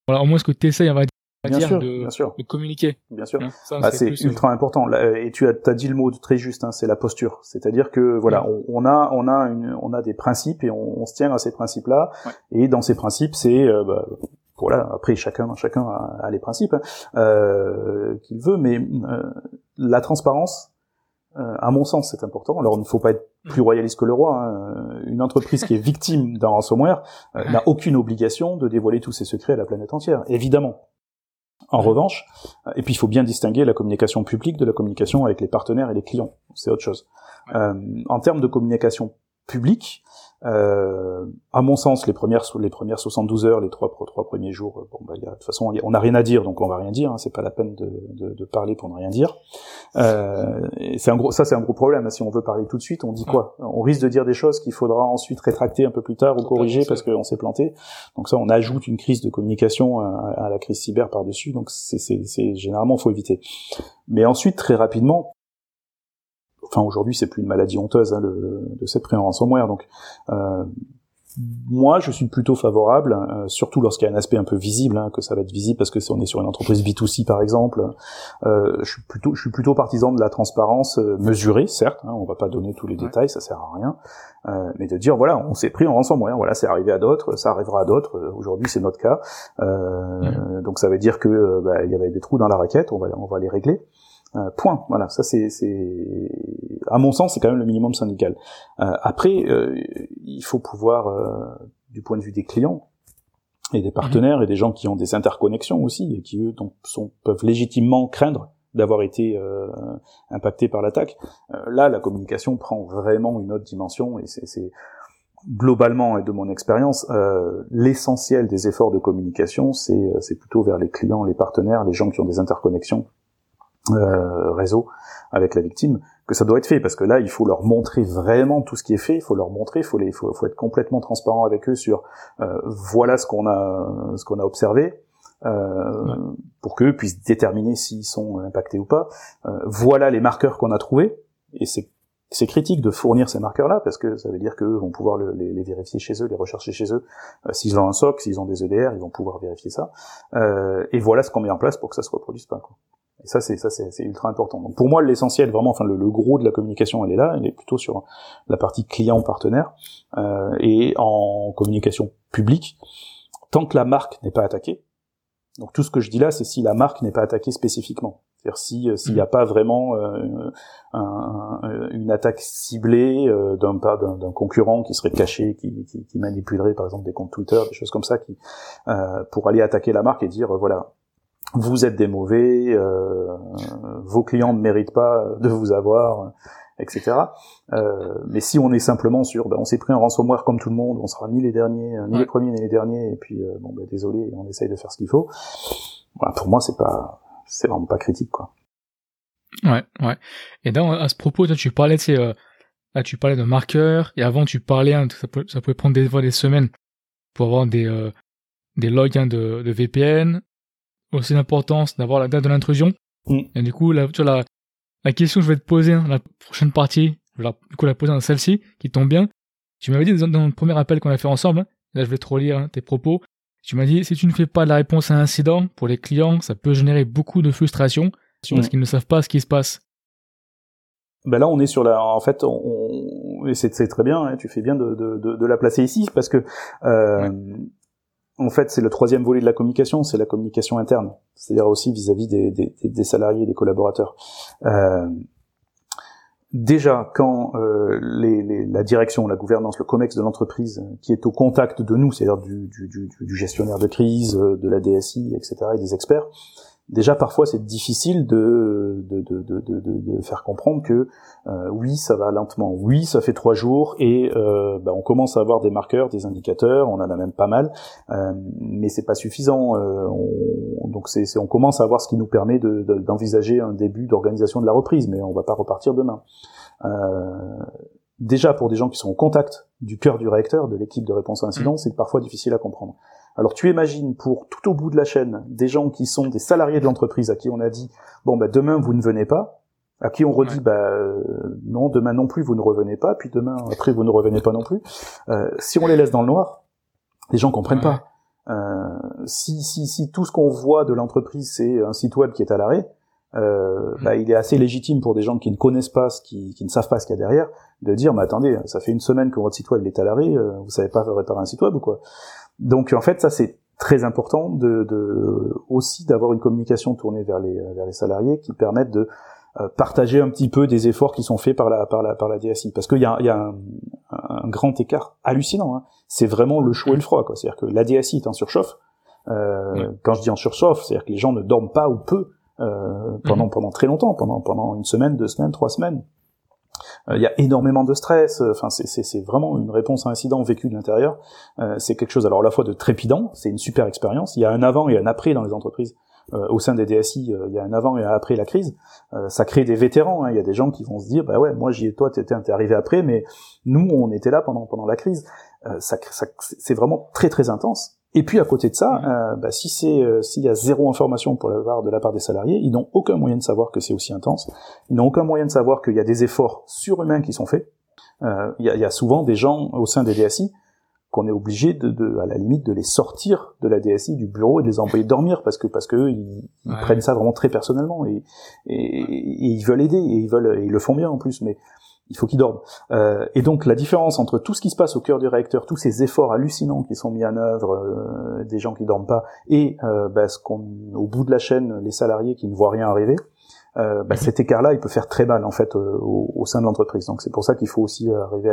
voilà, au moins ce que tu essayes, on va dire, bien sûr, de, bien sûr. de, communiquer. Bien sûr. Hein, bah, c'est ultra important. Et tu as, as dit le mot très juste, hein, c'est la posture. C'est-à-dire que voilà, on, a, on a une, on a des principes et on, on se tient à ces principes-là. Et dans ces principes, c'est euh, bah, voilà. Après, chacun, chacun a, les principes hein, euh, qu'il veut, mais euh, la transparence, euh, à mon sens, c'est important. Alors, il ne faut pas être plus mm. royaliste que le roi. Hein. Une entreprise qui est victime d'un ransomware n'a aucune obligation de dévoiler tous ses secrets à la planète entière. Évidemment, en revanche, et puis il faut bien distinguer la communication publique de la communication avec les partenaires et les clients. C'est autre chose. Euh, en termes de communication publique, euh, à mon sens, les premières les premières 72 heures, les trois trois premiers jours, euh, bon bah, y a, de toute façon, on n'a rien à dire, donc on va rien dire. Hein, c'est pas la peine de, de, de, parler pour ne rien dire. Euh, c'est un gros, ça c'est un gros problème. Hein, si on veut parler tout de suite, on dit quoi? On risque de dire des choses qu'il faudra ensuite rétracter un peu plus tard ou corriger parce qu'on s'est planté. Donc ça, on ajoute une crise de communication à, à la crise cyber par dessus. Donc c'est généralement faut éviter. Mais ensuite, très rapidement, enfin aujourd'hui c'est plus une maladie honteuse hein, le, de cette prix en ransomware donc euh, moi, je suis plutôt favorable, euh, surtout lorsqu'il y a un aspect un peu visible, hein, que ça va être visible parce que si on est sur une entreprise B2C par exemple. Euh, je suis plutôt, je suis plutôt partisan de la transparence euh, mesurée, certes. Hein, on va pas donner tous les détails, ça sert à rien, euh, mais de dire voilà, on s'est pris en ransomware, voilà, c'est arrivé à d'autres, ça arrivera à d'autres. Aujourd'hui, c'est notre cas, donc ça veut dire que bah, il y avait des trous dans la raquette, on va, on va les régler. Euh, point. Voilà, ça c'est, à mon sens, c'est quand même le minimum syndical. Euh, après, euh, il faut pouvoir, du point de vue des clients et des partenaires et des gens qui ont des interconnexions aussi et qui eux donc sont, peuvent légitimement craindre d'avoir été impactés par l'attaque. là, la communication prend vraiment une autre dimension et c'est globalement et de mon expérience, l'essentiel des efforts de communication, c'est plutôt vers les clients, les partenaires, les gens qui ont des interconnexions euh, réseau avec la victime que ça doit être fait parce que là il faut leur montrer vraiment tout ce qui est fait il faut leur montrer il faut les faut, faut être complètement transparent avec eux sur euh, voilà ce qu'on a ce qu'on a observé euh, pour qu'eux puissent déterminer s'ils sont impactés ou pas euh, voilà les marqueurs qu'on a trouvés et c'est c'est critique de fournir ces marqueurs-là parce que ça veut dire qu'eux vont pouvoir les, les, vérifier chez eux, les rechercher chez eux. Euh, s'ils ont un SOC, s'ils ont des EDR, ils vont pouvoir vérifier ça. Euh, et voilà ce qu'on met en place pour que ça se reproduise pas. Quoi. Et ça, c'est ça, c'est ultra important. Donc pour moi, l'essentiel, vraiment, enfin le, gros de la communication, elle est là. Elle est plutôt sur la partie client-partenaire euh, et en communication publique. Tant que la marque n'est pas attaquée, donc tout ce que je dis là, c'est si la marque n'est pas attaquée spécifiquement. C'est-à-dire si euh, s'il n'y a mm. pas vraiment euh, une attaque ciblée euh, d'un d'un concurrent qui serait caché, qui, qui, qui, manipulerait par exemple des comptes Twitter, des choses comme ça, qui euh, pour aller attaquer la marque et dire voilà vous êtes des mauvais, euh, vos clients ne méritent pas de vous avoir, etc. Euh, mais si on est simplement sur, ben, on s'est pris un ransomware comme tout le monde, on sera ni les derniers, ni les premiers ni les derniers, et puis euh, bon ben désolé, on essaye de faire ce qu'il faut. Voilà, pour moi c'est pas, c'est vraiment pas critique quoi. Ouais, ouais. Et dans, à ce propos, toi, tu parlais de ces, euh, là, tu parlais de marqueurs, et avant, tu parlais, hein, ça, peut, ça pouvait prendre des fois des semaines pour avoir des, euh, des logs hein, de, de VPN, aussi l'importance d'avoir la date de l'intrusion. Mm. Et du coup, la, tu vois, la, question que je vais te poser dans la prochaine partie, je vais la, du coup la poser dans celle-ci, qui tombe bien. Tu m'avais dit dans, le premier appel qu'on a fait ensemble, hein, là je vais te relire hein, tes propos, tu m'as dit si tu ne fais pas la réponse à un incident, pour les clients, ça peut générer beaucoup de frustration parce qu'ils ne savent pas ce qui se passe. ben là on est sur la en fait on, et c'est très bien hein, tu fais bien de, de, de, la placer ici parce que euh, en fait c'est le troisième volet de la communication c'est la communication interne c'est-à-dire aussi vis-à-vis des, des, des, salariés des collaborateurs. Euh, déjà quand euh, la direction la gouvernance le comex de l'entreprise qui est au contact de nous c'est-à-dire du, du, du, du, gestionnaire de crise de la DSI etc et des experts déjà parfois c'est difficile de de, de, de, de, faire comprendre que euh, oui ça va lentement, oui ça fait trois jours et euh, bah, on commence à avoir des marqueurs, des indicateurs, on en a même pas mal, euh, mais c'est pas suffisant. Euh, on, donc c'est, on commence à avoir ce qui nous permet d'envisager un début d'organisation de la reprise, mais on va pas repartir demain. Euh, déjà pour des gens qui sont au contact du cœur du réacteur, de l'équipe de réponse à incident, mmh. c'est parfois difficile à comprendre. Alors tu imagines pour tout au bout de la chaîne des gens qui sont des salariés de l'entreprise à qui on a dit bon bah demain vous ne venez pas, à qui on redit bah euh, non demain non plus vous ne revenez pas, puis demain après vous ne revenez pas non plus. Euh, si on les laisse dans le noir, les gens comprennent pas. Euh, si, si, si tout ce qu'on voit de l'entreprise c'est un site web qui est à l'arrêt, euh, bah, il est assez légitime pour des gens qui ne connaissent pas ce qui, qui ne savent pas ce qu'il y a derrière, de dire mais attendez, ça fait une semaine que votre site web est à l'arrêt, vous savez pas réparer un site web ou quoi? Donc en fait, ça c'est très important de, de aussi d'avoir une communication tournée vers les, vers les salariés qui permettent de euh, partager un petit peu des efforts qui sont faits par la par la par la DSI parce qu'il y a, y a un, un, grand écart hallucinant hein. c'est vraiment le chaud et le froid quoi. C'est-à-dire que la DSI est en surchauffe euh, quand je dis en surchauffe c'est-à-dire que les gens ne dorment pas ou peu euh, pendant pendant très longtemps pendant pendant une semaine deux semaines trois semaines. euh, il y a énormément de stress. Euh, enfin, c'est vraiment une réponse à un incident vécu de l'intérieur. Euh, c'est quelque chose, alors à la fois de trépidant, c'est une super expérience. Il y a un avant et un après dans les entreprises. au sein des DSI, il y a un avant et un après la crise. ça crée des vétérans. Hein. Il y a des gens qui vont se dire, bah ouais, moi j'y ai, toi t'es arrivé après, mais nous on était là pendant pendant la crise. ça, ça c'est vraiment très très intense. Et puis à côté de ça, euh, bah, si c'est euh, s'il y a zéro information pour la part de la part des salariés, ils n'ont aucun moyen de savoir que c'est aussi intense. Ils n'ont aucun moyen de savoir qu'il y a des efforts surhumains qui sont faits. Euh, il y, a, y, a, souvent des gens au sein des DSI qu'on est obligé de, de, à la limite, de les sortir de la DSI du bureau et de les envoyer dormir parce que parce que ils, prennent ça vraiment très personnellement et, et, et, ils veulent aider et ils veulent et ils le font bien en plus. Mais il faut qu'ils dorment. Euh, et donc la différence entre tout ce qui se passe au cœur du réacteur, tous ces efforts hallucinants qui sont mis en œuvre, euh, des gens qui dorment pas, et euh, bah, ce qu'on, au bout de la chaîne, les salariés qui ne voient rien arriver, euh, bah, cet écart-là, il peut faire très mal en fait au, sein de l'entreprise. Donc c'est pour ça qu'il faut aussi arriver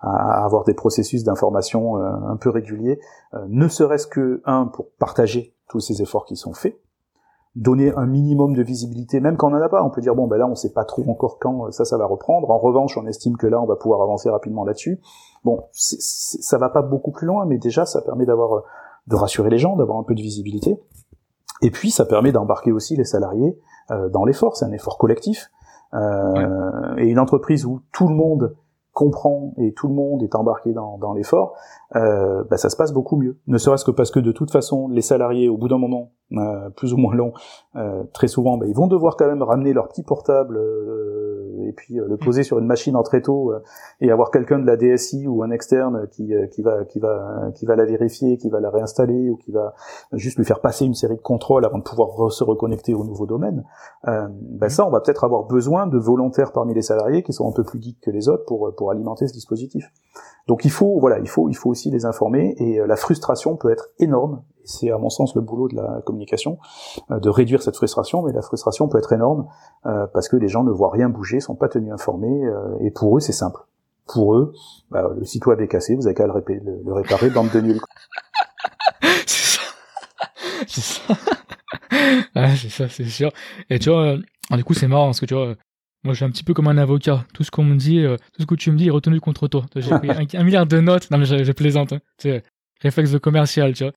à, à avoir des processus d'information un peu réguliers, ne serait-ce que un pour partager tous ces efforts qui sont faits, donner un minimum de visibilité, même quand on n'en a pas. On peut dire bon ben là on sait pas trop encore quand ça ça va reprendre. En revanche, on estime que là on va pouvoir avancer rapidement là-dessus. Bon, ça va pas beaucoup plus loin, mais déjà ça permet d'avoir de rassurer les gens, d'avoir un peu de visibilité. Et puis ça permet d'embarquer aussi les salariés euh, dans l'effort. C'est un effort collectif. Euh, Et une entreprise où tout le monde comprend et tout le monde est embarqué dans, dans l'effort, euh, bah, ça se passe beaucoup mieux. Ne serait-ce que parce que de toute façon, les salariés, au bout d'un moment, euh, plus ou moins long, euh, très souvent, bah, ils vont devoir quand même ramener leur petit portable et puis le poser sur une machine en tréteau et avoir quelqu'un de la DSI ou un externe qui, qui va qui va qui va la vérifier, qui va la réinstaller ou qui va juste lui faire passer une série de contrôles avant de pouvoir se reconnecter au nouveau domaine. Bah, ça, on va peut-être avoir besoin de volontaires parmi les salariés qui sont un peu plus geeks que les autres pour pour alimenter ce dispositif. Donc il faut, voilà, il faut, il faut aussi les informer et euh, la frustration peut être énorme. C'est à mon sens le boulot de la communication euh, de réduire cette frustration, mais la frustration peut être énorme euh, parce que les gens ne voient rien bouger, sont pas tenus informés et pour eux c'est simple. Pour eux, bah, le site web est cassé, vous avez qu'à le, le, réparer, bande de nuls. c'est ça, c'est ça. c'est ça, c'est sûr. Et tu vois, du coup c'est marrant parce que tu vois moi, je suis un petit peu comme un avocat. Tout ce qu'on me dit, euh, tout ce que tu me dis est retenu contre toi. J'ai pris un, milliard de notes. Non, mais je, plaisante. Hein. C'est réflexe de commercial, tu vois.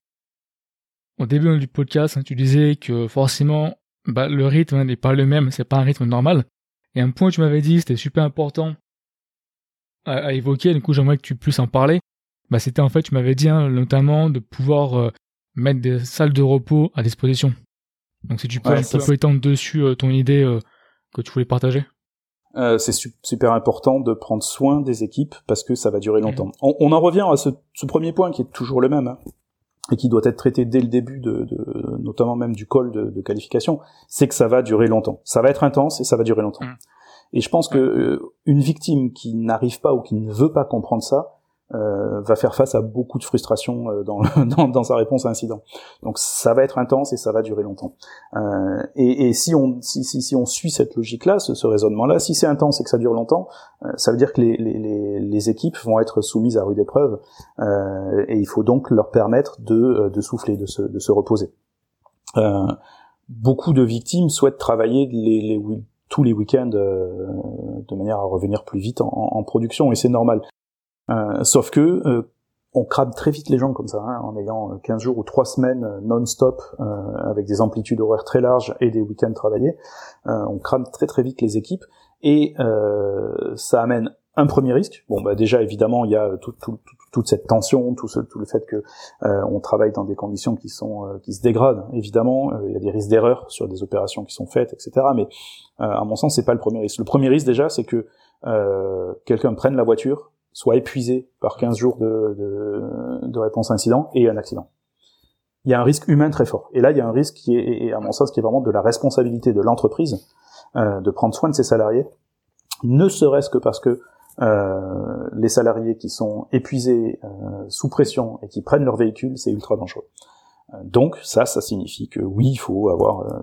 Au début du podcast, hein, tu disais que forcément, bah, le rythme n'est pas le même. C'est pas un rythme normal. Et un point que tu m'avais dit, c'était super important à, évoquer. Du coup, j'aimerais que tu puisses en parler. Bah, c'était en fait, tu m'avais dit hein, notamment de pouvoir euh, mettre des salles de repos à disposition. Donc, si tu peux un peu étendre dessus euh, ton idée que tu voulais partager. Euh, c'est super important de prendre soin des équipes parce que ça va durer longtemps. On, en revient à ce, premier point qui est toujours le même hein, et qui doit être traité dès le début, de, notamment même du call de, qualification, c'est que ça va durer longtemps. Ça va être intense et ça va durer longtemps. Mhm. Et je pense que une victime qui n'arrive pas ou qui ne veut pas comprendre ça, euh, va faire face à beaucoup de frustration euh, dans, dans, dans, sa réponse à l'incident. Donc ça va être intense et ça va durer longtemps. Euh, et, et, si on si, si, si, on suit cette logique-là, ce, ce raisonnement-là, si c'est intense et que ça dure longtemps, euh, ça veut dire que les, les, les, équipes vont être soumises à rude épreuve euh, et il faut donc leur permettre de, de souffler, de se, de se reposer. beaucoup de victimes souhaitent travailler les, les tous les week-ends de manière à revenir plus vite en, en production et c'est normal. Euh, sauf que euh, on crame très vite les gens comme ça, hein, en ayant 15 euh, jours ou 3 semaines non-stop, avec des amplitudes horaires très larges et des week-ends travaillés. on crame très très vite les équipes, et ça amène un premier risque. Bon, bah déjà évidemment, il y a toute cette tension, tout, ce, tout le fait que on travaille dans des conditions qui sont qui se dégradent. Évidemment, il y a des risques d'erreur sur des opérations qui sont faites, etc. Mais à mon sens, c'est pas le premier risque. Le premier risque déjà, c'est que quelqu'un prenne la voiture, soit épuisé par 15 jours de, de, de réponse à incident et un accident. Il y a un risque humain très fort. Et là, il y a un risque qui est, à mon sens, qui est vraiment de la responsabilité de l'entreprise euh, de prendre soin de ses salariés, ne serait-ce que parce que euh, les salariés qui sont épuisés, euh, sous pression et qui prennent leur véhicule, c'est ultra dangereux. Donc ça, ça signifie que oui, il faut avoir euh,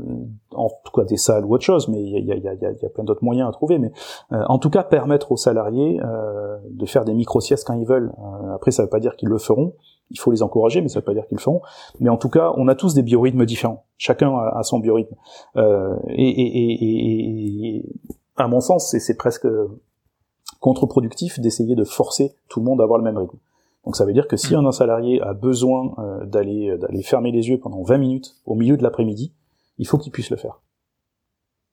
en tout cas des salles ou autre chose, mais il y a, y, a, y, a, plein d'autres moyens à trouver. Mais euh, en tout cas, permettre aux salariés euh, de faire des micro-siestes quand ils veulent. après, ça ne veut pas dire qu'ils le feront. Il faut les encourager, mais ça ne veut pas dire qu'ils le feront. Mais en tout cas, on a tous des biorhythmes différents. Chacun a, son biorhythme. Et, et, et, et, à mon sens, c'est presque contre-productif d'essayer de forcer tout le monde à avoir le même rythme. Donc ça veut dire que si un salarié a besoin euh, d'aller euh, d'aller fermer les yeux pendant 20 minutes au milieu de l'après-midi, il faut qu'il puisse le faire.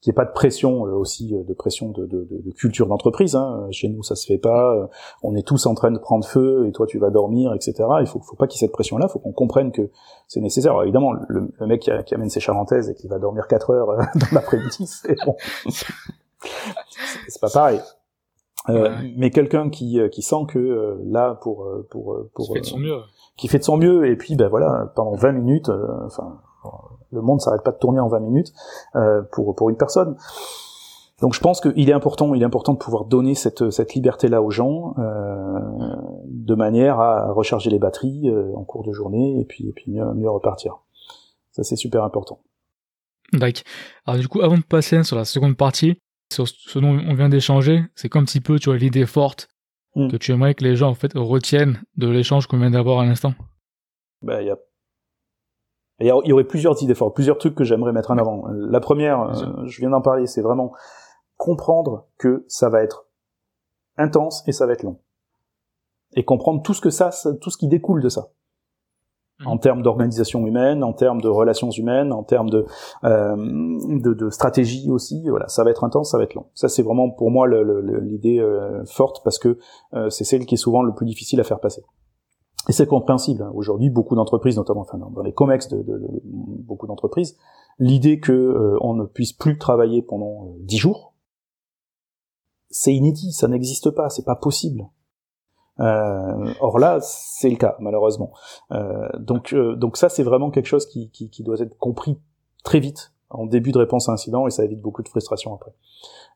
Qu'il n'y ait pas de pression euh, aussi, de pression de, de, de culture d'entreprise. Hein. Chez nous, ça se fait pas. On est tous en train de prendre feu et toi, tu vas dormir, etc. Il faut, faut pas qu'il y ait cette pression-là. Il faut qu'on comprenne que c'est nécessaire. Alors, évidemment, le, mec qui, qui, amène ses charentaises et qui va dormir 4 heures dans l'après-midi, c'est bon. c'est pas pareil. Euh, mais quelqu'un qui, euh, qui sent que euh, là pour pour pour qui fait de son mieux qui fait de son mieux et puis ben voilà pendant 20 minutes enfin le monde s'arrête pas de tourner en 20 minutes pour pour une personne. Donc je pense qu'il est important il est important de pouvoir donner cette cette liberté là aux gens de manière à recharger les batteries en cours de journée et puis et puis mieux, mieux repartir. Ça c'est super important. D'accord. Alors du coup, avant de passer sur la seconde partie, sur ce dont on vient d'échanger, c'est comme un petit peu, tu vois, l'idée forte hmm. que tu aimerais que les gens, en fait, retiennent de l'échange qu'on vient d'avoir à l'instant. Il y a il y aurait plusieurs idées fortes, plusieurs trucs que j'aimerais mettre en avant. La première, euh, je viens d'en parler, c'est vraiment comprendre que ça va être intense et ça va être long. Et comprendre tout ce que ça tout ce qui découle de ça en termes d'organisation humaine, en termes de relations humaines, en termes de, euh, de, de, stratégie aussi. Voilà, ça va être intense, ça va être long. Ça, c'est vraiment pour moi l'idée euh, forte parce que euh, c'est celle qui est souvent le plus difficile à faire passer. Et c'est compréhensible. Hein. Aujourd'hui, beaucoup d'entreprises, notamment enfin, dans les comex de, de, de beaucoup d'entreprises, l'idée que euh, on ne puisse plus travailler pendant dix jours, c'est inédit, ça n'existe pas, c'est pas possible. Euh, or là, c'est le cas malheureusement. Euh, donc, euh, donc ça, c'est vraiment quelque chose qui, qui, qui, doit être compris très vite en début de réponse à incident et ça évite beaucoup de frustration après.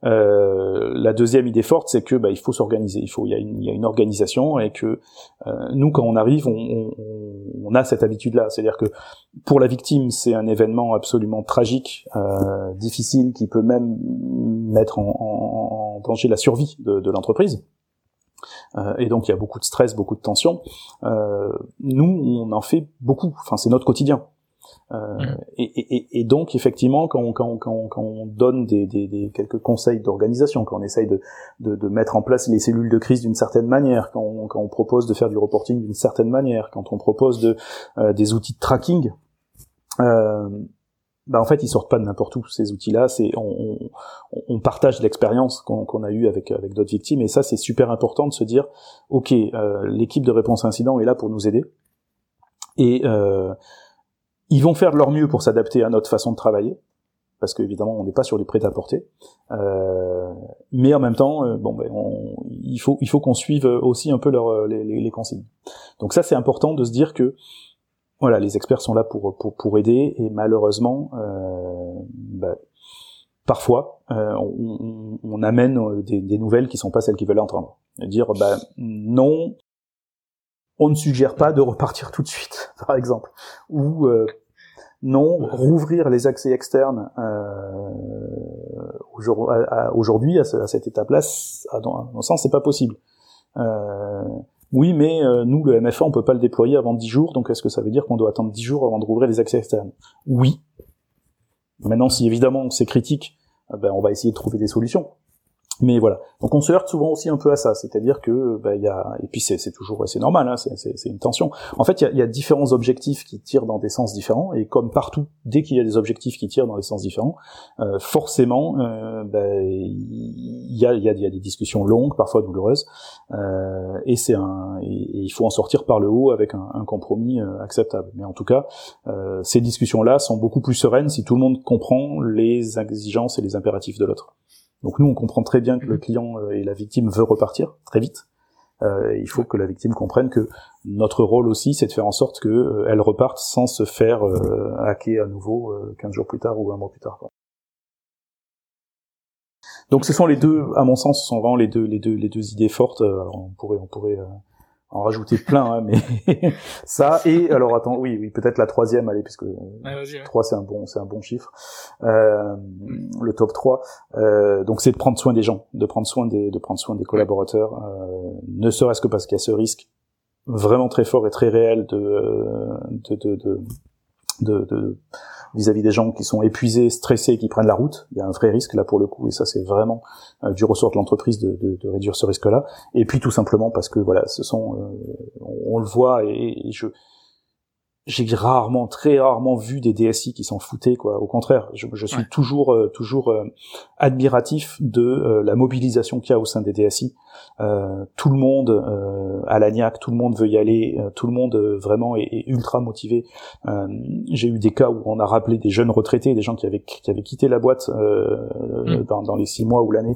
Euh, la deuxième idée forte, c'est que bah, il faut s'organiser. Il faut, il y, a une, y a une organisation et que euh, nous, quand on arrive, on, on, on a cette habitude-là. C'est-à-dire que pour la victime, c'est un événement absolument tragique, euh, difficile, qui peut même mettre en, en, en danger la survie de, de l'entreprise. Euh, et donc il y a beaucoup de stress, beaucoup de tension. Euh, nous, on en fait beaucoup. Enfin, c'est notre quotidien. Euh, mmh. et, et, et, donc effectivement, quand on, quand on, quand on, donne des, des, des, quelques conseils d'organisation, quand on essaye de, de, de, mettre en place les cellules de crise d'une certaine manière, quand on, quand on propose de faire du reporting d'une certaine manière, quand on propose de, euh, des outils de tracking, euh, bah en fait ils sortent pas de n'importe où ces outils-là. C'est on, on, on, partage l'expérience qu'on a eue avec avec d'autres victimes et ça c'est super important de se dire ok euh, l'équipe de réponse à incident est là pour nous aider et euh, ils vont faire de leur mieux pour s'adapter à notre façon de travailler parce qu'évidemment on n'est pas sur du prêt-à-porter, euh, mais en même temps, euh, bon, ben, on, il faut il faut qu'on suive aussi un peu leur, les, les, les consignes. Donc ça c'est important de se dire que voilà, les experts sont là pour pour, pour aider et malheureusement, euh, bah, parfois, on, on, amène des, des, nouvelles qui sont pas celles qu'ils veulent entendre. Dire, bah non, on ne suggère pas de repartir tout de suite, par exemple, ou non, rouvrir les accès externes euh, aujourd'hui à, cette étape-là, à mon sens, c'est pas possible. Euh, oui, mais euh, nous, le MFA, on peut pas le déployer avant 10 jours, donc est-ce que ça veut dire qu'on doit attendre 10 jours avant de rouvrir les accès externes? Oui. Maintenant, si évidemment c'est critique, ben, on va essayer de trouver des solutions. Mais voilà. Donc on se heurte souvent aussi un peu à ça, c'est-à-dire que bah, il y a et puis c'est toujours c'est normal, hein, c'est une tension. En fait, il y a, y a, différents objectifs qui tirent dans des sens différents et comme partout, dès qu'il y a des objectifs qui tirent dans des sens différents, euh, forcément, euh, bah, il y, a, y, a, y, a, des discussions longues, parfois douloureuses, euh, et c'est un et, il faut en sortir par le haut avec un, un compromis euh, acceptable. Mais en tout cas, euh, ces discussions-là sont beaucoup plus sereines si tout le monde comprend les exigences et les impératifs de l'autre. Donc nous, on comprend très bien que le mhm. client euh, et la victime veut repartir très vite. Euh, il faut que la victime comprenne que notre rôle aussi, c'est de faire en sorte qu'elle euh, reparte sans se faire euh, hacker à nouveau 15 jours plus tard ou un mois plus tard. Quoi. Donc ce sont les deux, à mon sens, ce sont vraiment les deux, les deux, les deux idées fortes. Alors on pourrait, on pourrait en rajouter plein, hein, mais ça et alors attends, oui, oui, peut-être la troisième, allez, puisque ouais, 3 c'est un bon, c'est un bon chiffre. Euh, le top 3, euh, donc c'est de prendre soin des gens, de prendre soin des, de prendre soin des collaborateurs, euh, ne serait-ce que parce qu'il y a ce risque vraiment très fort et très réel de, de, de, de de, vis-à-vis des gens qui sont épuisés, stressés, qui prennent la route. Il y a un vrai risque là pour le coup, et ça c'est vraiment euh, du ressort de l'entreprise de, réduire ce risque-là. Et puis tout simplement parce que voilà, ce sont, euh, on, le voit et je j'ai rarement, très rarement vu des DSI qui s'en foutaient quoi. Au contraire, je, je suis toujours, euh, toujours euh, admiratif de euh, la mobilisation qu'il y a au sein des DSI. tout le monde à l'ANIAC, tout le monde veut y aller, tout le monde vraiment est, ultra motivé. J'ai eu des cas où on a rappelé des jeunes retraités, des gens qui avaient qui avaient quitté la boîte mm. dans, dans, les six mois ou l'année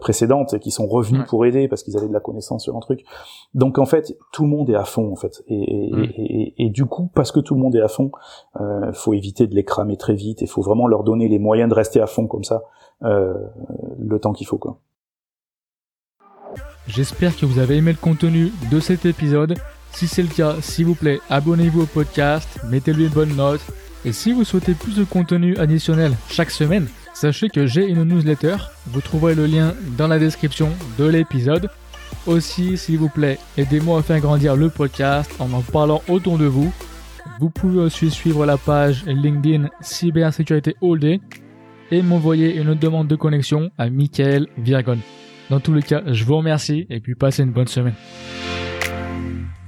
précédente et qui sont revenus pour aider parce qu'ils avaient de la connaissance sur un truc. Donc en fait, tout le monde est à fond en fait, et, et, mm. et, et du coup parce que tout le monde est à fond, euh, faut éviter de les cramer très vite et faut vraiment leur donner les moyens de rester à fond comme ça euh, le temps qu'il faut quoi. J'espère que vous avez aimé le contenu de cet épisode. Si c'est le cas, s'il vous plaît, abonnez-vous au podcast, mettez-lui une bonne note. Et si vous souhaitez plus de contenu additionnel chaque semaine, sachez que j'ai une newsletter. Vous trouverez le lien dans la description de l'épisode. Aussi, s'il vous plaît, aidez-moi à faire grandir le podcast en en parlant autour de vous. Vous pouvez aussi suivre la page LinkedIn Cybersécurité All Day et m'envoyer une demande de connexion à Michael Virgon. Dans tous les cas, je vous remercie et puis passez une bonne semaine.